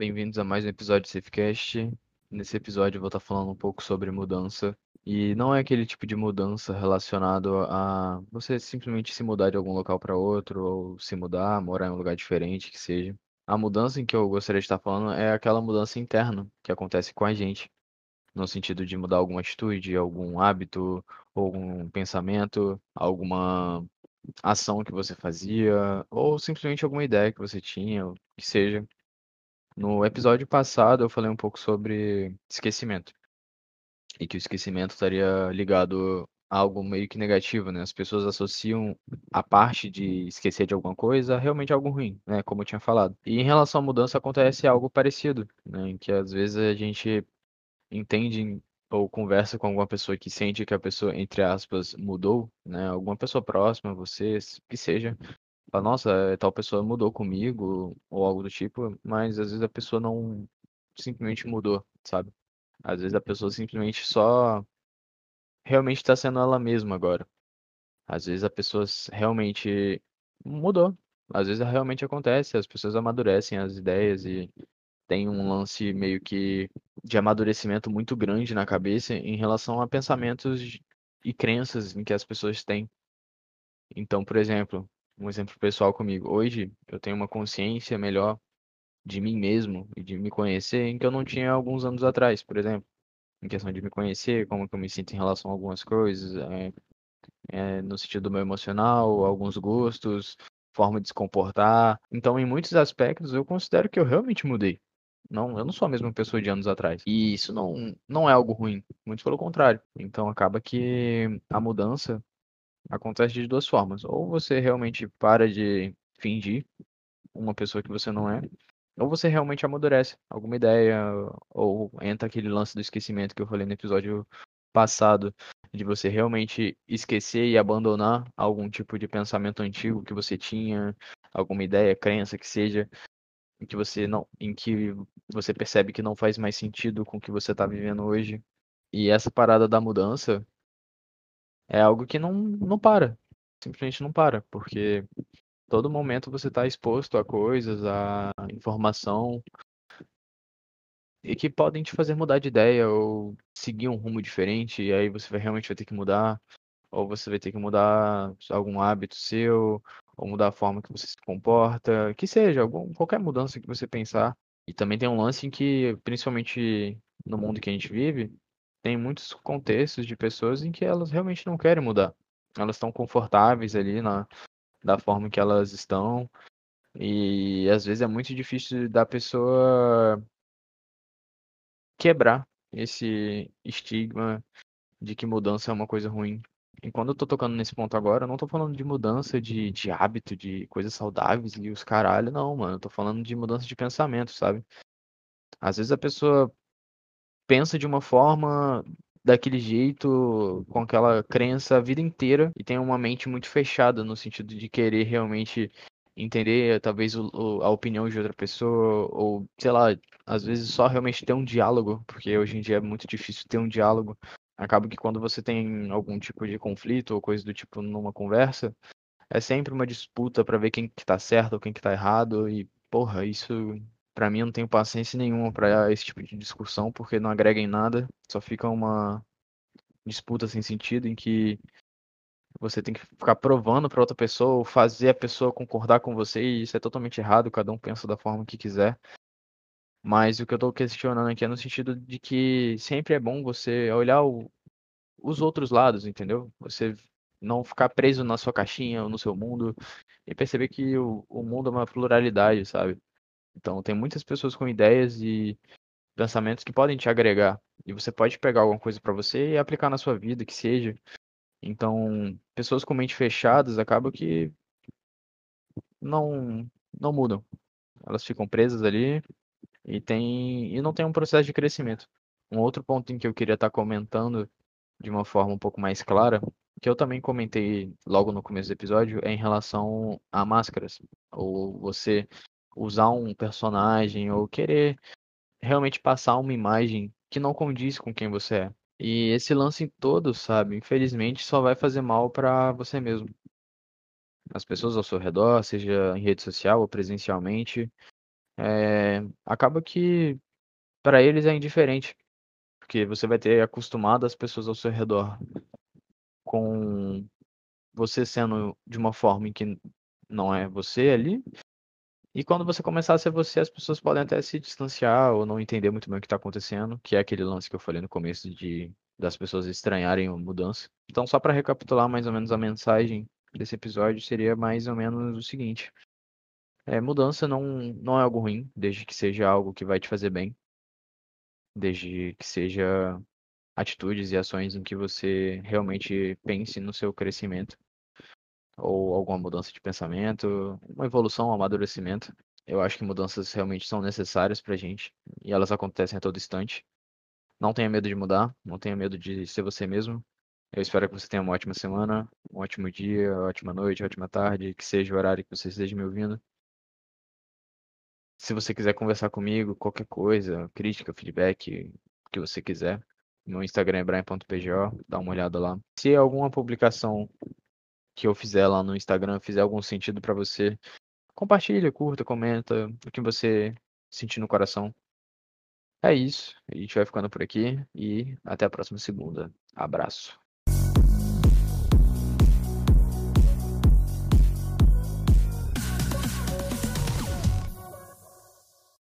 bem-vindos a mais um episódio do Safecast. Nesse episódio eu vou estar falando um pouco sobre mudança. E não é aquele tipo de mudança relacionado a você simplesmente se mudar de algum local para outro, ou se mudar, morar em um lugar diferente, que seja. A mudança em que eu gostaria de estar falando é aquela mudança interna que acontece com a gente, no sentido de mudar alguma atitude, algum hábito, algum pensamento, alguma ação que você fazia, ou simplesmente alguma ideia que você tinha, que seja. No episódio passado eu falei um pouco sobre esquecimento. E que o esquecimento estaria ligado a algo meio que negativo, né? As pessoas associam a parte de esquecer de alguma coisa a realmente algo ruim, né? Como eu tinha falado. E em relação à mudança acontece algo parecido, né? Em que às vezes a gente entende ou conversa com alguma pessoa que sente que a pessoa, entre aspas, mudou, né? Alguma pessoa próxima você, que seja, fala, nossa, é, tal pessoa mudou comigo, ou algo do tipo, mas às vezes a pessoa não simplesmente mudou, sabe? Às vezes a pessoa simplesmente só realmente está sendo ela mesma agora. Às vezes a pessoa realmente mudou. Às vezes realmente acontece, as pessoas amadurecem as ideias e tem um lance meio que de amadurecimento muito grande na cabeça em relação a pensamentos e crenças em que as pessoas têm. Então, por exemplo, um exemplo pessoal comigo. Hoje eu tenho uma consciência melhor de mim mesmo e de me conhecer em que eu não tinha alguns anos atrás, por exemplo. Em questão de me conhecer, como que eu me sinto em relação a algumas coisas, é, é, no sentido do meu emocional, alguns gostos, forma de se comportar. Então, em muitos aspectos, eu considero que eu realmente mudei. Não, eu não sou a mesma pessoa de anos atrás. E isso não, não é algo ruim, muito pelo contrário. Então acaba que a mudança acontece de duas formas. Ou você realmente para de fingir uma pessoa que você não é, ou você realmente amadurece alguma ideia, ou entra aquele lance do esquecimento que eu falei no episódio passado, de você realmente esquecer e abandonar algum tipo de pensamento antigo que você tinha, alguma ideia, crença que seja, em que você não, em que você percebe que não faz mais sentido com o que você está vivendo hoje. E essa parada da mudança é algo que não, não para. Simplesmente não para, porque todo momento você está exposto a coisas, a informação e que podem te fazer mudar de ideia ou seguir um rumo diferente, e aí você vai, realmente vai ter que mudar, ou você vai ter que mudar algum hábito seu, ou mudar a forma que você se comporta, que seja, algum, qualquer mudança que você pensar. E também tem um lance em que, principalmente no mundo que a gente vive, tem muitos contextos de pessoas em que elas realmente não querem mudar. Elas estão confortáveis ali na da forma que elas estão. E às vezes é muito difícil da pessoa quebrar esse estigma de que mudança é uma coisa ruim. E quando eu tô tocando nesse ponto agora, eu não tô falando de mudança de, de hábito, de coisas saudáveis e os caralho, não, mano. Eu tô falando de mudança de pensamento, sabe? Às vezes a pessoa pensa de uma forma daquele jeito, com aquela crença a vida inteira e tem uma mente muito fechada no sentido de querer realmente entender talvez o, o, a opinião de outra pessoa ou sei lá, às vezes só realmente ter um diálogo, porque hoje em dia é muito difícil ter um diálogo. Acaba que quando você tem algum tipo de conflito ou coisa do tipo numa conversa, é sempre uma disputa para ver quem que tá certo ou quem que tá errado e porra, isso para mim, eu não tenho paciência nenhuma para esse tipo de discussão, porque não agrega em nada, só fica uma disputa sem sentido em que você tem que ficar provando para outra pessoa, fazer a pessoa concordar com você, e isso é totalmente errado, cada um pensa da forma que quiser. Mas o que eu estou questionando aqui é no sentido de que sempre é bom você olhar o, os outros lados, entendeu? Você não ficar preso na sua caixinha ou no seu mundo e perceber que o, o mundo é uma pluralidade, sabe? Então, tem muitas pessoas com ideias e pensamentos que podem te agregar. E você pode pegar alguma coisa para você e aplicar na sua vida, que seja. Então, pessoas com mente fechadas acabam que não não mudam. Elas ficam presas ali e tem e não tem um processo de crescimento. Um outro ponto em que eu queria estar comentando de uma forma um pouco mais clara, que eu também comentei logo no começo do episódio, é em relação a máscaras. Ou você usar um personagem ou querer realmente passar uma imagem que não condiz com quem você é. E esse lance todo, sabe, infelizmente só vai fazer mal para você mesmo. As pessoas ao seu redor, seja em rede social ou presencialmente, é, acaba que para eles é indiferente, porque você vai ter acostumado as pessoas ao seu redor com você sendo de uma forma em que não é você ali. E quando você começar a ser você, as pessoas podem até se distanciar ou não entender muito bem o que está acontecendo, que é aquele lance que eu falei no começo de das pessoas estranharem a mudança. Então, só para recapitular mais ou menos a mensagem desse episódio, seria mais ou menos o seguinte: é, mudança não, não é algo ruim, desde que seja algo que vai te fazer bem, desde que seja atitudes e ações em que você realmente pense no seu crescimento ou alguma mudança de pensamento, uma evolução, um amadurecimento. Eu acho que mudanças realmente são necessárias pra gente e elas acontecem a todo instante. Não tenha medo de mudar, não tenha medo de ser você mesmo. Eu espero que você tenha uma ótima semana, um ótimo dia, ótima noite, ótima tarde, que seja o horário que você esteja me ouvindo. Se você quiser conversar comigo, qualquer coisa, crítica, feedback, o que você quiser, meu Instagram é brian.pgo, dá uma olhada lá. Se alguma publicação que eu fizer lá no Instagram fizer algum sentido para você, compartilha, curta, comenta o que você sentir no coração. É isso. A gente vai ficando por aqui e até a próxima segunda. Abraço.